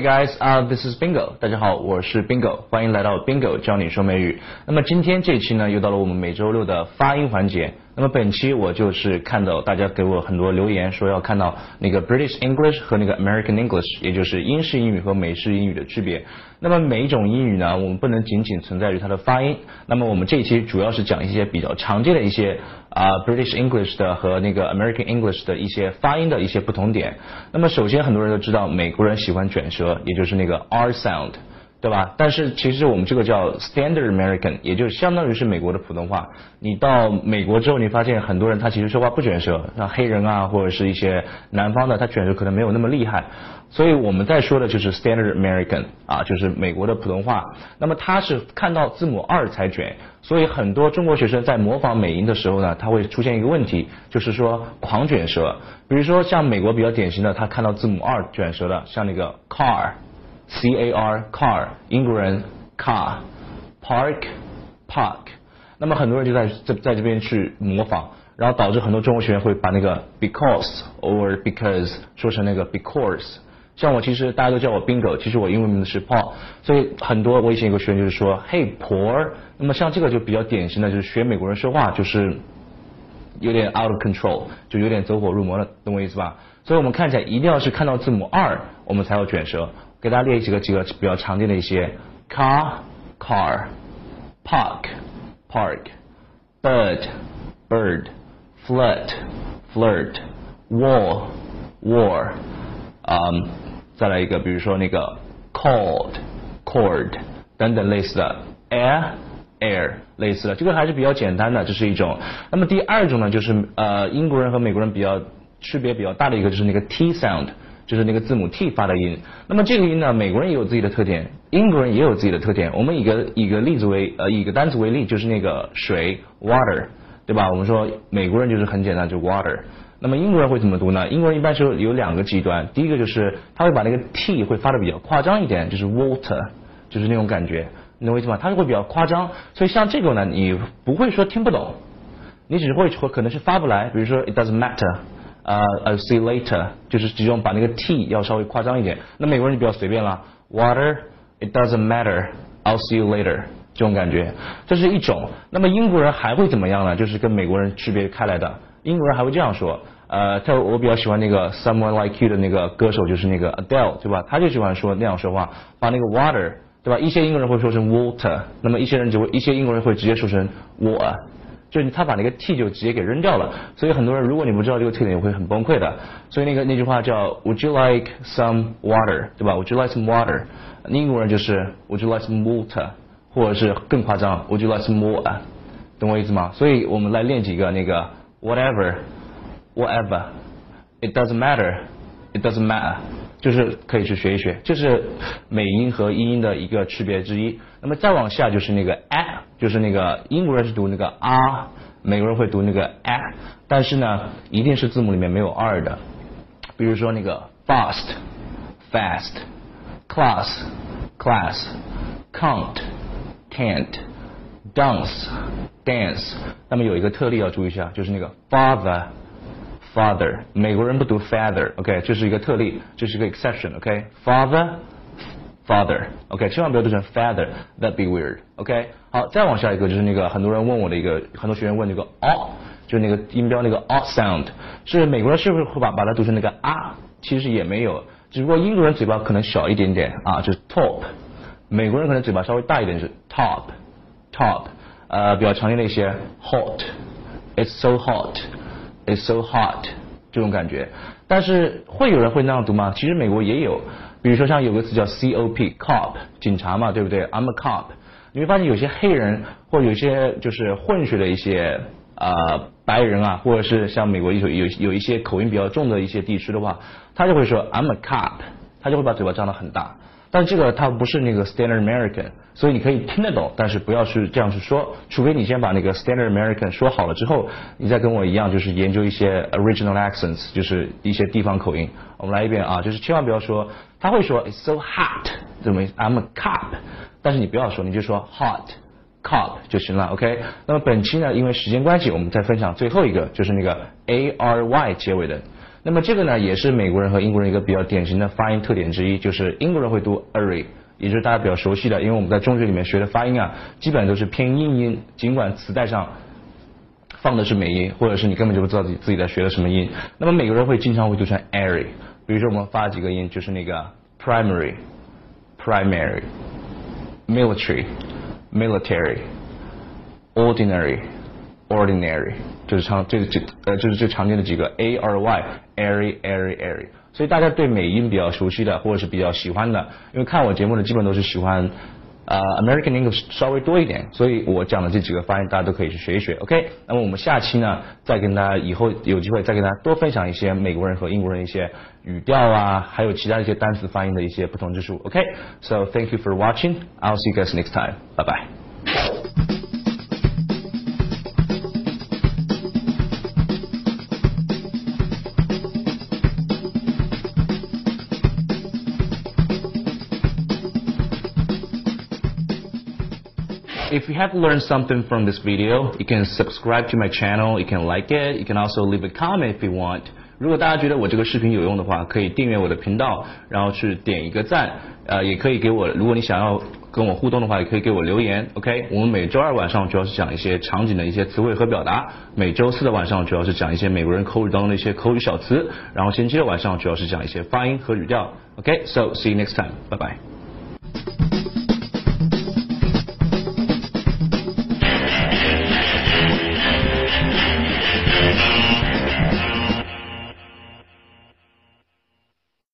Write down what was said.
Guys, uh, this is Bingo. 大家好，我是 Bingo，欢迎来到 Bingo 教你说美语。那么今天这期呢，又到了我们每周六的发音环节。那么本期我就是看到大家给我很多留言，说要看到那个 British English 和那个 American English，也就是英式英语和美式英语的区别。那么每一种英语呢，我们不能仅仅存在于它的发音。那么我们这一期主要是讲一些比较常见的一些啊 British English 的和那个 American English 的一些发音的一些不同点。那么首先很多人都知道美国人喜欢卷舌，也就是那个 R sound。对吧？但是其实我们这个叫 Standard American，也就是相当于是美国的普通话。你到美国之后，你发现很多人他其实说话不卷舌，像黑人啊，或者是一些南方的，他卷舌可能没有那么厉害。所以我们在说的就是 Standard American 啊，就是美国的普通话。那么他是看到字母二才卷，所以很多中国学生在模仿美音的时候呢，他会出现一个问题，就是说狂卷舌。比如说像美国比较典型的，他看到字母二卷舌的，像那个 car。C A R car，英国人 car，park park，那么很多人就在在在这边去模仿，然后导致很多中国学员会把那个 because or because 说成那个 because。像我其实大家都叫我 Bingo，其实我英文名字是 Paul，所以很多我以前有个学员就是说 Hey Paul，那么像这个就比较典型的就是学美国人说话就是有点 out of control，就有点走火入魔了，懂我意思吧？所以我们看起来一定要是看到字母 R，我们才要卷舌。给大家列几个几个比较常见的一些：car car park park bird bird flirt flirt war war，嗯，再来一个，比如说那个 cord cord 等等类似的 air air 类似的，这个还是比较简单的，这是一种。那么第二种呢，就是呃英国人和美国人比较区别比较大的一个就是那个 t sound。就是那个字母 T 发的音，那么这个音呢，美国人也有自己的特点，英国人也有自己的特点。我们以个以个例子为呃以个单词为例，就是那个水 water，对吧？我们说美国人就是很简单，就 water。那么英国人会怎么读呢？英国人一般是有两个极端，第一个就是他会把那个 T 会发的比较夸张一点，就是 water，就是那种感觉，你懂我意思吗？他就会比较夸张，所以像这个呢，你不会说听不懂，你只会说可能是发不来，比如说 it doesn't matter。呃，I'll see you later，就是其中把那个 t 要稍微夸张一点。那美国人就比较随便了，water，it doesn't matter，I'll see you later，这种感觉，这是一种。那么英国人还会怎么样呢？就是跟美国人区别开来的。英国人还会这样说，呃，他我比较喜欢那个 Someone Like You 的那个歌手，就是那个 Adele，对吧？他就喜欢说那样说话，把那个 water，对吧？一些英国人会说成 water，那么一些人就会，一些英国人会直接说成 water。就是他把那个 t 就直接给扔掉了，所以很多人如果你不知道这个特点，会很崩溃的。所以那个那句话叫 Would you like some water，对吧？Would you like some water？英国人就是 Would you like some water？或者是更夸张，Would you like some more？懂我意思吗？所以我们来练几个那个 Whatever，Whatever，It doesn't matter，It doesn't matter。就是可以去学一学，这是美音和英音的一个区别之一。那么再往下就是那个 at 就是那个英国人是读那个 r，美国人会读那个 a，但是呢，一定是字母里面没有 r 的。比如说那个 fast，fast，class，class，count，can't，dance，dance。那么有一个特例要注意一下，就是那个 father。father，美国人不读 father，OK，这是一个特例，这是一个 Father，OK，千万不要读成 father，that be weird，OK，好，再往下一个就是那个很多人问我的一个，很多学员问那个 o，就那个音标那个 o sound，是美国人是不是会把把它读成那个啊？其实也没有，只不过英国人嘴巴可能小一点点啊，就是 top，美国人可能嘴巴稍微大一点是 top，top，呃，比较常见的一些 hot，it's so hot。It's so hot，这种感觉，但是会有人会那样读吗？其实美国也有，比如说像有个词叫 cop，cop，警察嘛，对不对？I'm a cop。你会发现有些黑人或有些就是混血的一些啊白人啊，或者是像美国有有有一些口音比较重的一些地区的话，他就会说 I'm a cop，他就会把嘴巴张得很大。但这个它不是那个 Standard American，所以你可以听得懂，但是不要去这样去说，除非你先把那个 Standard American 说好了之后，你再跟我一样，就是研究一些 Original accents，就是一些地方口音。我们来一遍啊，就是千万不要说，他会说 It's so hot，怎么 I'm a cop，但是你不要说，你就说 hot cop 就行了，OK。那么本期呢，因为时间关系，我们再分享最后一个，就是那个 A R Y 结尾的。那么这个呢，也是美国人和英国人一个比较典型的发音特点之一，就是英国人会读 ary，也就是大家比较熟悉的，因为我们在中学里面学的发音啊，基本都是偏硬音，尽管磁带上放的是美音，或者是你根本就不知道自己自己在学的什么音。那么美国人会经常会读成 ary，比如说我们发几个音，就是那个 primary、primary、military、military、ordinary、ordinary。就是常这个这呃就是最常见的几个 a r y airy airy airy，所以大家对美音比较熟悉的或者是比较喜欢的，因为看我节目的基本都是喜欢呃 American English 稍微多一点，所以我讲的这几个发音大家都可以去学一学，OK？那么我们下期呢再跟大家以后有机会再跟大家多分享一些美国人和英国人一些语调啊，还有其他一些单词发音的一些不同之处，OK？So thank you for watching. I'll see you guys next time. Bye bye. If you have learned something from this video, you can subscribe to my channel, you can like it, you can also leave a comment if you want. 如果大家觉得我这个视频有用的话，可以订阅我的频道，然后去点一个赞，呃，也可以给我，如果你想要跟我互动的话，也可以给我留言。OK，我们每周二晚上主要是讲一些场景的一些词汇和表达，每周四的晚上主要是讲一些美国人口语当中的一些口语小词，然后星期六晚上主要是讲一些发音和语调。OK，so see you next time，拜拜。